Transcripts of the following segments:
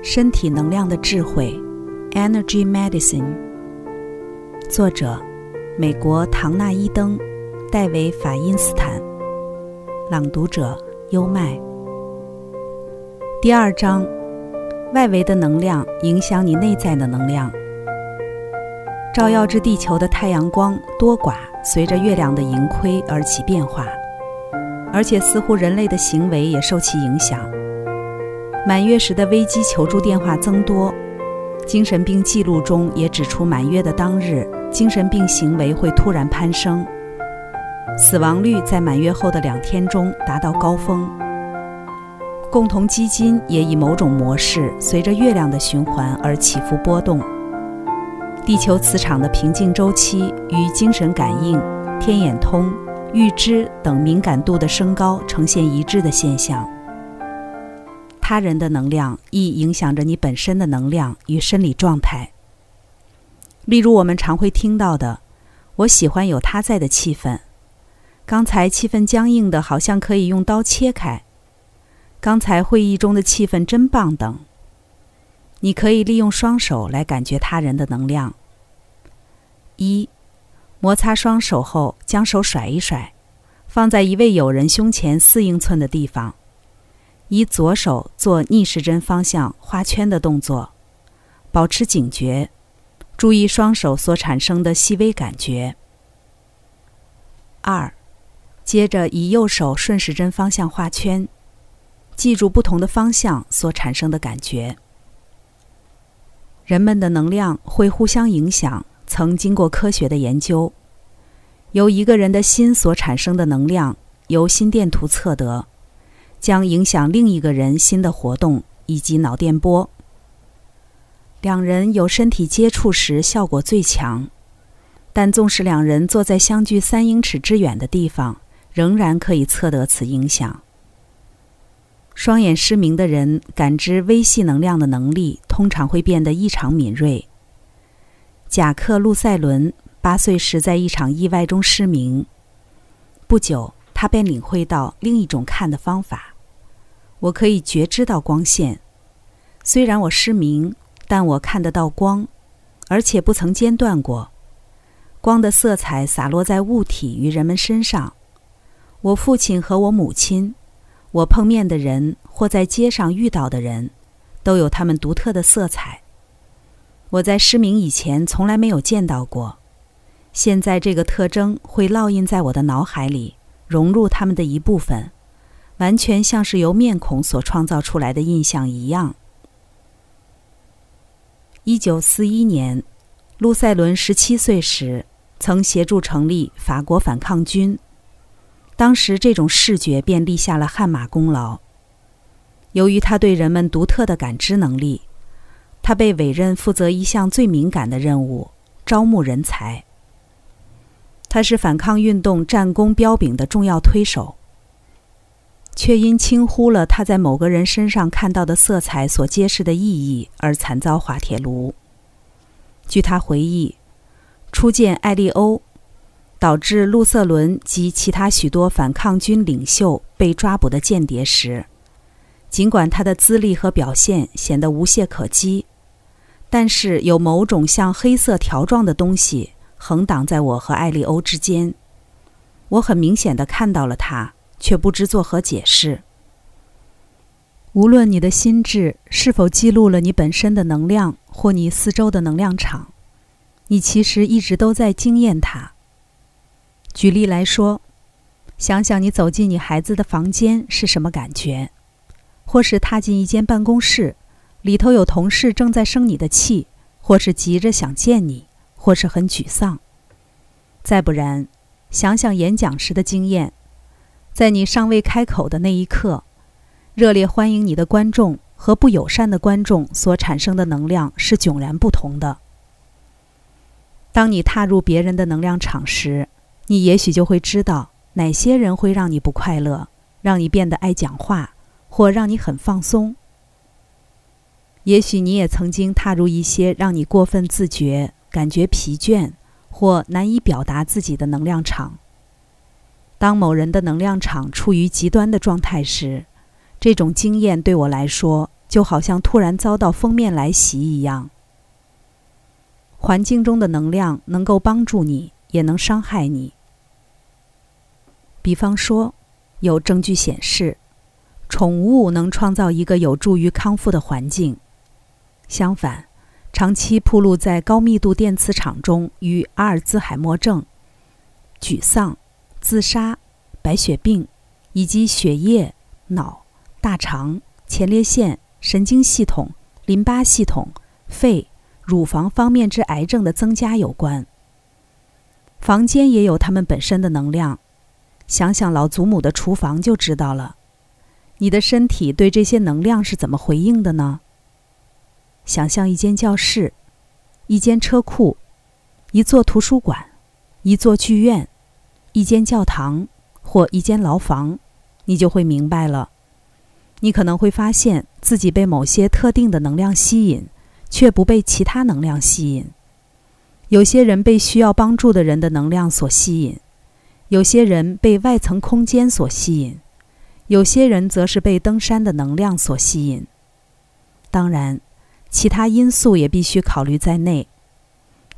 身体能量的智慧，Energy Medicine。作者：美国唐纳伊登、戴维法因斯坦。朗读者：优麦。第二章：外围的能量影响你内在的能量。照耀至地球的太阳光多寡，随着月亮的盈亏而起变化，而且似乎人类的行为也受其影响。满月时的危机求助电话增多，精神病记录中也指出，满月的当日，精神病行为会突然攀升，死亡率在满月后的两天中达到高峰。共同基金也以某种模式随着月亮的循环而起伏波动。地球磁场的平静周期与精神感应、天眼通、预知等敏感度的升高呈现一致的现象。他人的能量亦影响着你本身的能量与生理状态。例如，我们常会听到的“我喜欢有他在的气氛”，刚才气氛僵硬的，好像可以用刀切开；刚才会议中的气氛真棒等。你可以利用双手来感觉他人的能量。一，摩擦双手后，将手甩一甩，放在一位友人胸前四英寸的地方。以左手做逆时针方向画圈的动作，保持警觉，注意双手所产生的细微感觉。二，接着以右手顺时针方向画圈，记住不同的方向所产生的感觉。人们的能量会互相影响，曾经过科学的研究，由一个人的心所产生的能量，由心电图测得。将影响另一个人心的活动以及脑电波。两人有身体接触时效果最强，但纵使两人坐在相距三英尺之远的地方，仍然可以测得此影响。双眼失明的人感知微细能量的能力通常会变得异常敏锐。贾克·路塞伦八岁时在一场意外中失明，不久。他便领会到另一种看的方法。我可以觉知到光线，虽然我失明，但我看得到光，而且不曾间断过。光的色彩洒落在物体与人们身上。我父亲和我母亲，我碰面的人或在街上遇到的人，都有他们独特的色彩。我在失明以前从来没有见到过，现在这个特征会烙印在我的脑海里。融入他们的一部分，完全像是由面孔所创造出来的印象一样。一九四一年，路塞伦十七岁时，曾协助成立法国反抗军。当时，这种视觉便立下了汗马功劳。由于他对人们独特的感知能力，他被委任负责一项最敏感的任务——招募人才。他是反抗运动战功彪炳的重要推手，却因轻忽了他在某个人身上看到的色彩所揭示的意义而惨遭滑铁卢。据他回忆，初见艾利欧，导致路瑟伦及其他许多反抗军领袖被抓捕的间谍时，尽管他的资历和表现显得无懈可击，但是有某种像黑色条状的东西。横挡在我和艾利欧之间，我很明显的看到了他，却不知作何解释。无论你的心智是否记录了你本身的能量或你四周的能量场，你其实一直都在经验它。举例来说，想想你走进你孩子的房间是什么感觉，或是踏进一间办公室，里头有同事正在生你的气，或是急着想见你。或是很沮丧，再不然，想想演讲时的经验，在你尚未开口的那一刻，热烈欢迎你的观众和不友善的观众所产生的能量是迥然不同的。当你踏入别人的能量场时，你也许就会知道哪些人会让你不快乐，让你变得爱讲话，或让你很放松。也许你也曾经踏入一些让你过分自觉。感觉疲倦或难以表达自己的能量场。当某人的能量场处于极端的状态时，这种经验对我来说就好像突然遭到封面来袭一样。环境中的能量能够帮助你，也能伤害你。比方说，有证据显示，宠物能创造一个有助于康复的环境。相反，长期暴露在高密度电磁场中，与阿尔兹海默症、沮丧、自杀、白血病以及血液、脑、大肠、前列腺、神经系统、淋巴系统、肺。乳房方面之癌症的增加有关。房间也有它们本身的能量，想想老祖母的厨房就知道了。你的身体对这些能量是怎么回应的呢？想象一间教室，一间车库，一座图书馆，一座剧院，一间教堂或一间牢房，你就会明白了。你可能会发现自己被某些特定的能量吸引。却不被其他能量吸引。有些人被需要帮助的人的能量所吸引，有些人被外层空间所吸引，有些人则是被登山的能量所吸引。当然，其他因素也必须考虑在内。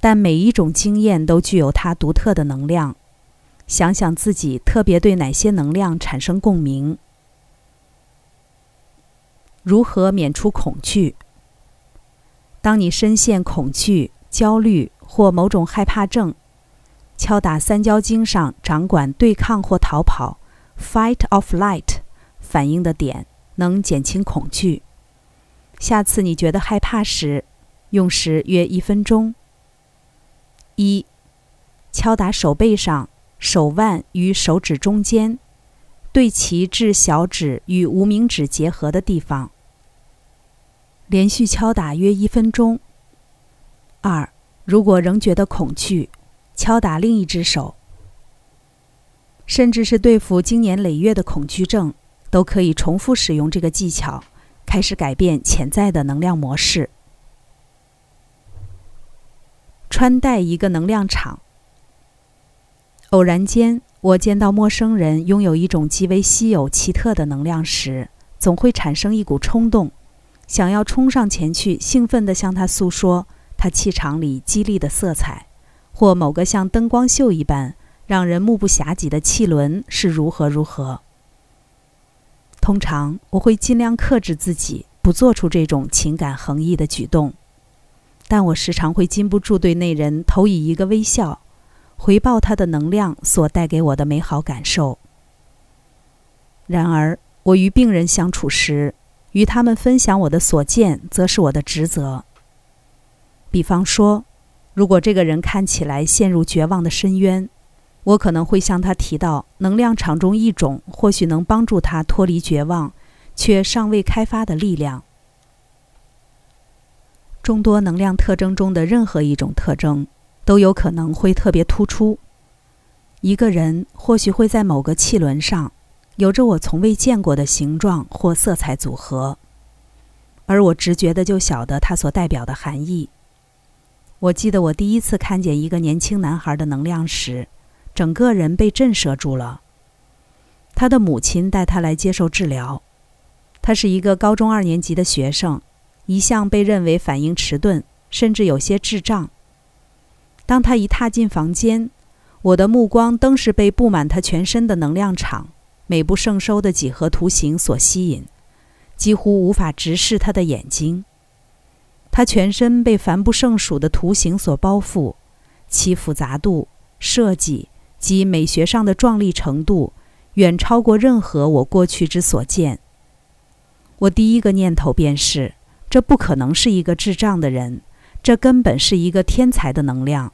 但每一种经验都具有它独特的能量。想想自己特别对哪些能量产生共鸣。如何免除恐惧？当你深陷恐惧、焦虑或某种害怕症，敲打三焦经上掌管对抗或逃跑 （fight or flight） 反应的点，能减轻恐惧。下次你觉得害怕时，用时约一分钟。一、敲打手背上手腕与手指中间，对其至小指与无名指结合的地方。连续敲打约一分钟。二，如果仍觉得恐惧，敲打另一只手。甚至是对付经年累月的恐惧症，都可以重复使用这个技巧，开始改变潜在的能量模式。穿戴一个能量场。偶然间，我见到陌生人拥有一种极为稀有奇特的能量时，总会产生一股冲动。想要冲上前去，兴奋地向他诉说他气场里激励的色彩，或某个像灯光秀一般让人目不暇接的气轮是如何如何。通常我会尽量克制自己，不做出这种情感横溢的举动，但我时常会禁不住对那人投以一个微笑，回报他的能量所带给我的美好感受。然而，我与病人相处时，与他们分享我的所见，则是我的职责。比方说，如果这个人看起来陷入绝望的深渊，我可能会向他提到能量场中一种或许能帮助他脱离绝望，却尚未开发的力量。众多能量特征中的任何一种特征，都有可能会特别突出。一个人或许会在某个气轮上。有着我从未见过的形状或色彩组合，而我直觉的就晓得它所代表的含义。我记得我第一次看见一个年轻男孩的能量时，整个人被震慑住了。他的母亲带他来接受治疗，他是一个高中二年级的学生，一向被认为反应迟钝，甚至有些智障。当他一踏进房间，我的目光登时被布满他全身的能量场。美不胜收的几何图形所吸引，几乎无法直视他的眼睛。他全身被繁不胜数的图形所包覆，其复杂度、设计及美学上的壮丽程度，远超过任何我过去之所见。我第一个念头便是：这不可能是一个智障的人，这根本是一个天才的能量。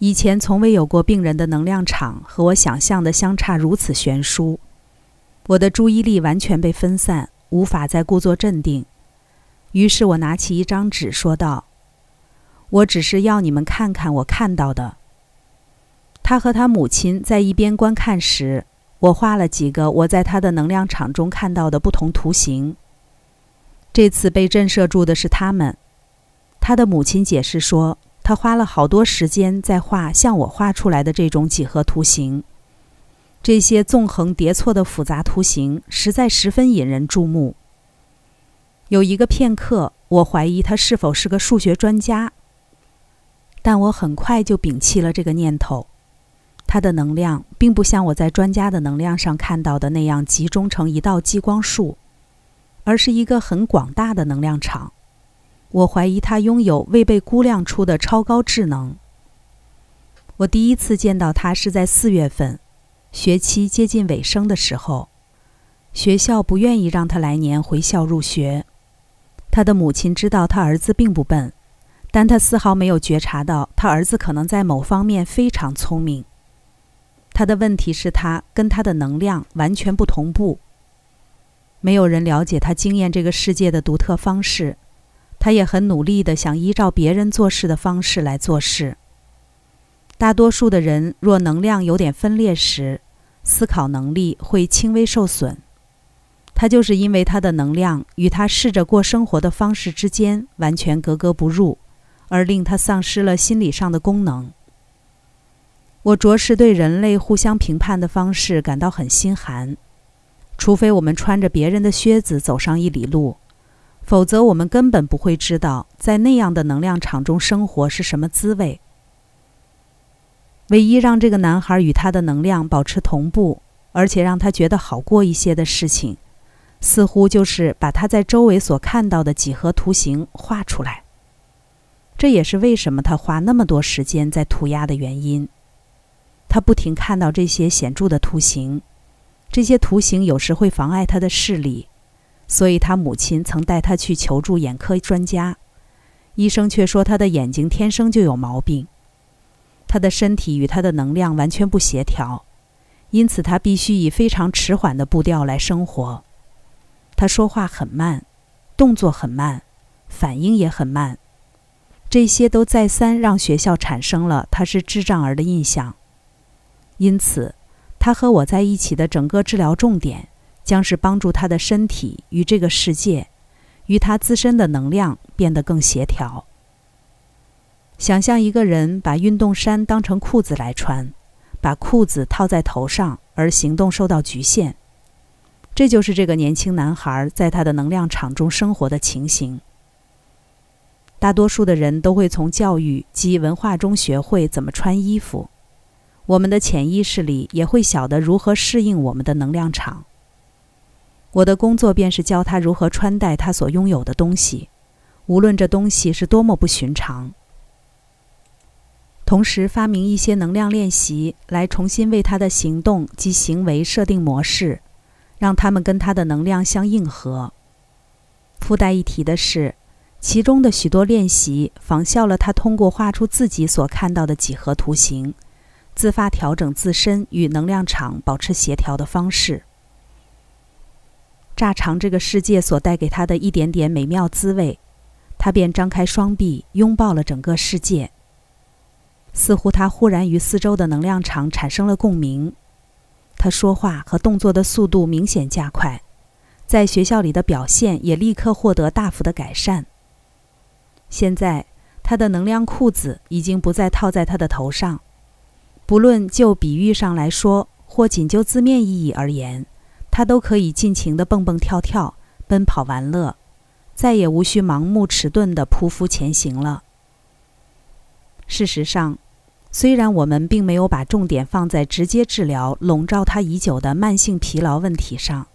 以前从未有过病人的能量场和我想象的相差如此悬殊，我的注意力完全被分散，无法再故作镇定。于是我拿起一张纸，说道：“我只是要你们看看我看到的。”他和他母亲在一边观看时，我画了几个我在他的能量场中看到的不同图形。这次被震慑住的是他们。他的母亲解释说。他花了好多时间在画像我画出来的这种几何图形，这些纵横叠错的复杂图形实在十分引人注目。有一个片刻，我怀疑他是否是个数学专家，但我很快就摒弃了这个念头。他的能量并不像我在专家的能量上看到的那样集中成一道激光束，而是一个很广大的能量场。我怀疑他拥有未被估量出的超高智能。我第一次见到他是在四月份，学期接近尾声的时候，学校不愿意让他来年回校入学。他的母亲知道他儿子并不笨，但他丝毫没有觉察到他儿子可能在某方面非常聪明。他的问题是，他跟他的能量完全不同步。没有人了解他经验这个世界的独特方式，他也很努力地想依照别人做事的方式来做事。大多数的人若能量有点分裂时，思考能力会轻微受损。他就是因为他的能量与他试着过生活的方式之间完全格格不入，而令他丧失了心理上的功能。我着实对人类互相评判的方式感到很心寒。除非我们穿着别人的靴子走上一里路，否则我们根本不会知道在那样的能量场中生活是什么滋味。唯一让这个男孩与他的能量保持同步，而且让他觉得好过一些的事情。似乎就是把他在周围所看到的几何图形画出来。这也是为什么他花那么多时间在涂鸦的原因。他不停看到这些显著的图形，这些图形有时会妨碍他的视力，所以他母亲曾带他去求助眼科专家。医生却说他的眼睛天生就有毛病，他的身体与他的能量完全不协调，因此他必须以非常迟缓的步调来生活。他说话很慢，动作很慢，反应也很慢，这些都再三让学校产生了他是智障儿的印象。因此，他和我在一起的整个治疗重点将是帮助他的身体与这个世界，与他自身的能量变得更协调。想象一个人把运动衫当成裤子来穿，把裤子套在头上，而行动受到局限。这就是这个年轻男孩在他的能量场中生活的情形。大多数的人都会从教育及文化中学会怎么穿衣服，我们的潜意识里也会晓得如何适应我们的能量场。我的工作便是教他如何穿戴他所拥有的东西，无论这东西是多么不寻常。同时发明一些能量练习，来重新为他的行动及行为设定模式。让他们跟他的能量相应合。附带一提的是，其中的许多练习仿效了他通过画出自己所看到的几何图形，自发调整自身与能量场保持协调的方式。乍尝这个世界所带给他的一点点美妙滋味，他便张开双臂拥抱了整个世界。似乎他忽然与四周的能量场产生了共鸣。他说话和动作的速度明显加快，在学校里的表现也立刻获得大幅的改善。现在，他的能量裤子已经不再套在他的头上，不论就比喻上来说，或仅就字面意义而言，他都可以尽情地蹦蹦跳跳、奔跑玩乐，再也无需盲目迟钝地匍匐前行了。事实上。虽然我们并没有把重点放在直接治疗笼罩他已久的慢性疲劳问题上，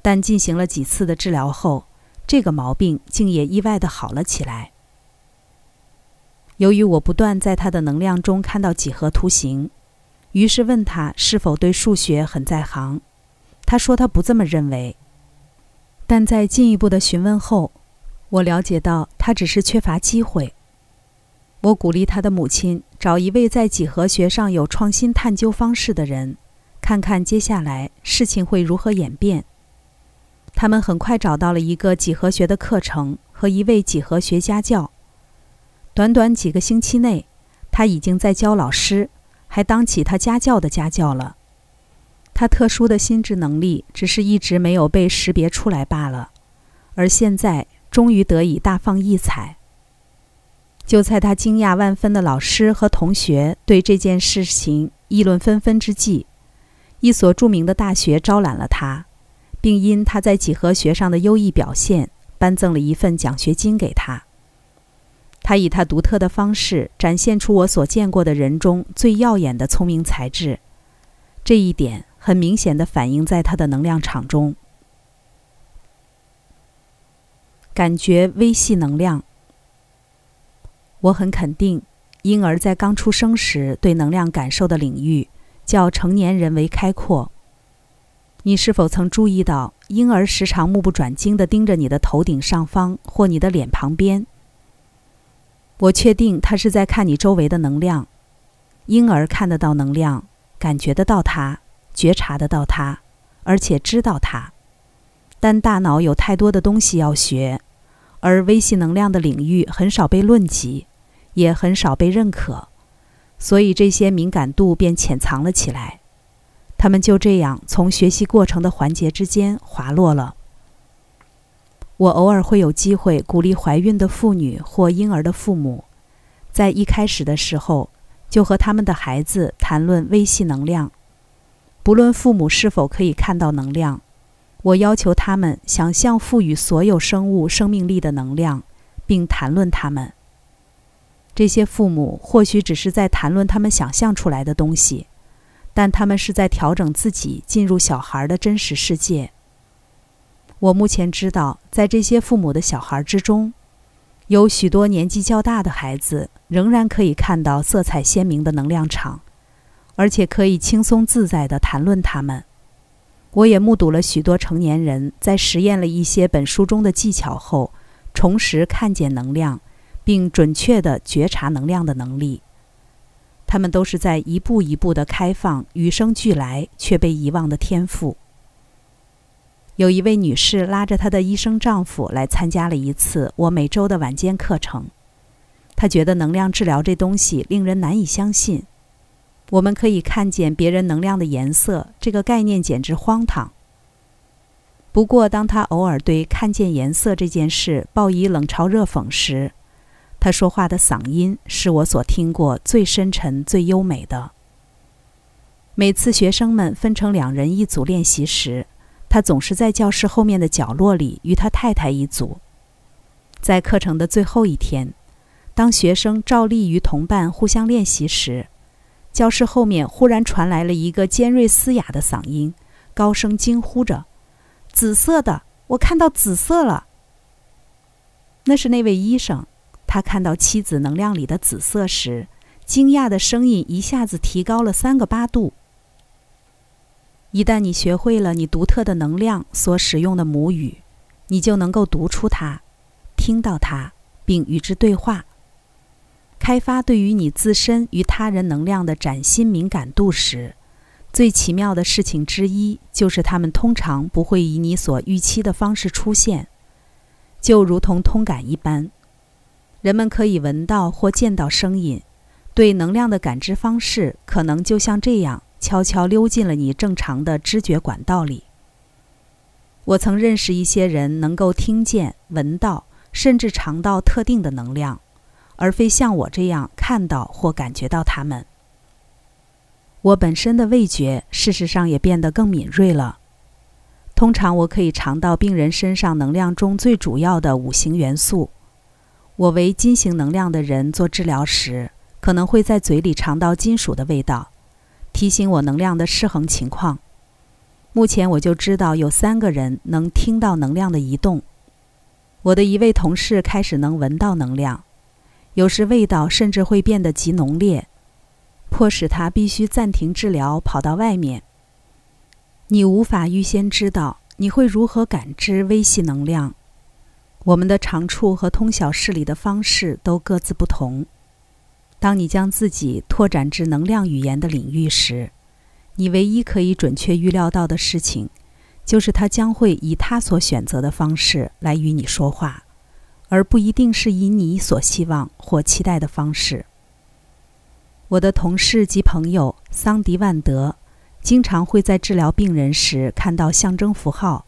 但进行了几次的治疗后，这个毛病竟也意外的好了起来。由于我不断在他的能量中看到几何图形，于是问他是否对数学很在行。他说他不这么认为，但在进一步的询问后，我了解到他只是缺乏机会。我鼓励他的母亲找一位在几何学上有创新探究方式的人，看看接下来事情会如何演变。他们很快找到了一个几何学的课程和一位几何学家教。短短几个星期内，他已经在教老师，还当起他家教的家教了。他特殊的心智能力只是一直没有被识别出来罢了，而现在终于得以大放异彩。就在他惊讶万分的老师和同学对这件事情议论纷纷之际，一所著名的大学招揽了他，并因他在几何学上的优异表现，颁赠了一份奖学金给他。他以他独特的方式展现出我所见过的人中最耀眼的聪明才智，这一点很明显的反映在他的能量场中。感觉微细能量，我很肯定，婴儿在刚出生时对能量感受的领域较成年人为开阔。你是否曾注意到，婴儿时常目不转睛地盯着你的头顶上方或你的脸旁边？我确定他是在看你周围的能量。婴儿看得到能量，感觉得到它，觉察得到它，而且知道它。但大脑有太多的东西要学，而微细能量的领域很少被论及，也很少被认可，所以这些敏感度便潜藏了起来。他们就这样从学习过程的环节之间滑落了。我偶尔会有机会鼓励怀孕的妇女或婴儿的父母，在一开始的时候就和他们的孩子谈论微细能量。不论父母是否可以看到能量，我要求他们想象赋予所有生物生命力的能量，并谈论它们。这些父母或许只是在谈论他们想象出来的东西。但他们是在调整自己进入小孩的真实世界。我目前知道，在这些父母的小孩之中，有许多年纪较大的孩子仍然可以看到色彩鲜明的能量场，而且可以轻松自在地谈论他们。我也目睹了许多成年人在实验了一些本书中的技巧后，重拾看见能量，并准确地觉察能量的能力。他们都是在一步一步的开放与生俱来却被遗忘的天赋。有一位女士拉着她的医生丈夫来参加了一次我每周的晚间课程。她觉得能量治疗这东西令人难以相信。我们可以看见别人能量的颜色，这个概念简直荒唐。不过，当他偶尔对看见颜色这件事报以冷嘲热讽时，他说话的嗓音是我所听过最深沉、最优美的。每次学生们分成两人一组练习时，他总是在教室后面的角落里与他太太一组。在课程的最后一天，当学生照例与同伴互相练习时，教室后面忽然传来了一个尖锐嘶哑的嗓音，高声惊呼着：“紫色的！我看到紫色了！”那是那位医生。他看到妻子能量里的紫色时，惊讶的声音一下子提高了三个八度。一旦你学会了你独特的能量所使用的母语，你就能够读出它，听到它，并与之对话。开发对于你自身与他人能量的崭新敏感度时，最奇妙的事情之一就是，他们通常不会以你所预期的方式出现，就如同通感一般。人们可以闻到或见到声音，对能量的感知方式可能就像这样悄悄溜进了你正常的知觉管道里。我曾认识一些人能够听见、闻到，甚至尝到特定的能量，而非像我这样看到或感觉到它们。我本身的味觉事实上也变得更敏锐了。通常我可以尝到病人身上能量中最主要的五行元素。我为金型能量的人做治疗时，可能会在嘴里尝到金属的味道，提醒我能量的失衡情况。目前我就知道有三个人能听到能量的移动。我的一位同事开始能闻到能量，有时味道甚至会变得极浓烈，迫使他必须暂停治疗，跑到外面。你无法预先知道你会如何感知微细能量。我们的长处和通晓事理的方式都各自不同。当你将自己拓展至能量语言的领域时，你唯一可以准确预料到的事情，就是他将会以他所选择的方式来与你说话，而不一定是以你所希望或期待的方式。我的同事及朋友桑迪万德，经常会在治疗病人时看到象征符号。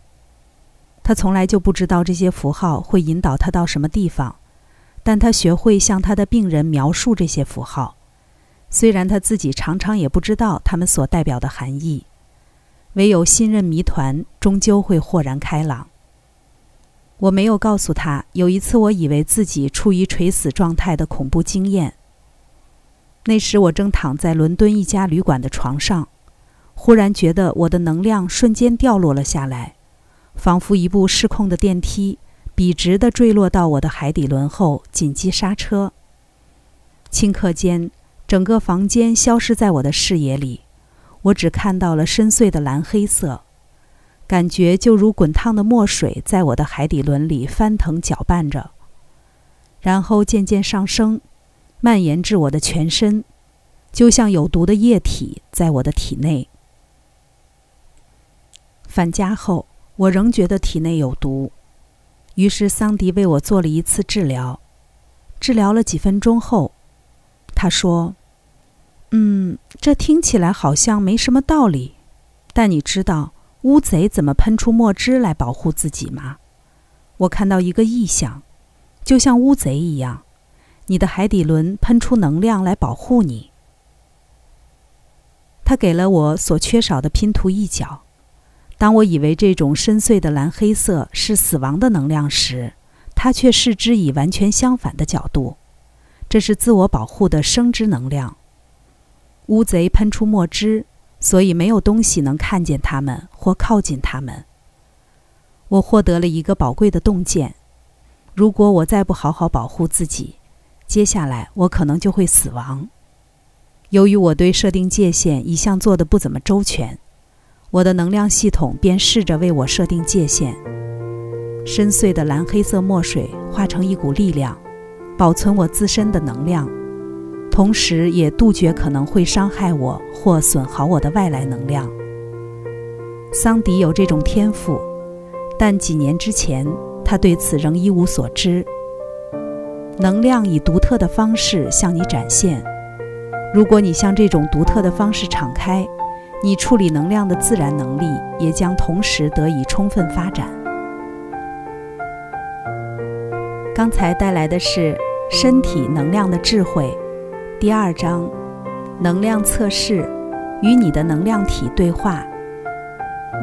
他从来就不知道这些符号会引导他到什么地方，但他学会向他的病人描述这些符号，虽然他自己常常也不知道他们所代表的含义。唯有信任谜团，终究会豁然开朗。我没有告诉他，有一次我以为自己处于垂死状态的恐怖经验。那时我正躺在伦敦一家旅馆的床上，忽然觉得我的能量瞬间掉落了下来，仿佛一部失控的电梯笔直地坠落到我的海底轮后，紧急刹车。顷刻间，整个房间消失在我的视野里，我只看到了深邃的蓝黑色，感觉就如滚烫的墨水在我的海底轮里翻腾搅拌着，然后渐渐上升。蔓延至我的全身，就像有毒的液体在我的体内。返家后，我仍觉得体内有毒，于是桑迪为我做了一次治疗。治疗了几分钟后，他说：“嗯，这听起来好像没什么道理，但你知道乌贼怎么喷出墨汁来保护自己吗？我看到一个异象，就像乌贼一样。”你的海底轮喷出能量来保护你。他给了我所缺少的拼图一角。当我以为这种深邃的蓝黑色是死亡的能量时，它却视之以完全相反的角度。这是自我保护的生之能量。乌贼喷出墨汁，所以没有东西能看见他们或靠近他们。我获得了一个宝贵的洞见：如果我再不好好保护自己，接下来我可能就会死亡。由于我对设定界限一向做得不怎么周全，我的能量系统便试着为我设定界限。深邃的蓝黑色墨水化成一股力量，保存我自身的能量，同时也杜绝可能会伤害我或损耗我的外来能量。桑迪有这种天赋，但几年之前他对此仍一无所知。能量以独特的方式向你展现。如果你向这种独特的方式敞开，你处理能量的自然能力也将同时得以充分发展。刚才带来的是《身体能量的智慧》第二章：能量测试，与你的能量体对话。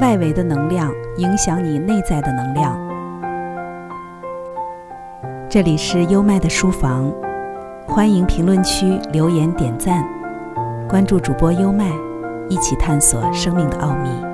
外围的能量影响你内在的能量。这里是优麦的书房，欢迎评论区留言点赞，关注主播优麦，一起探索生命的奥秘。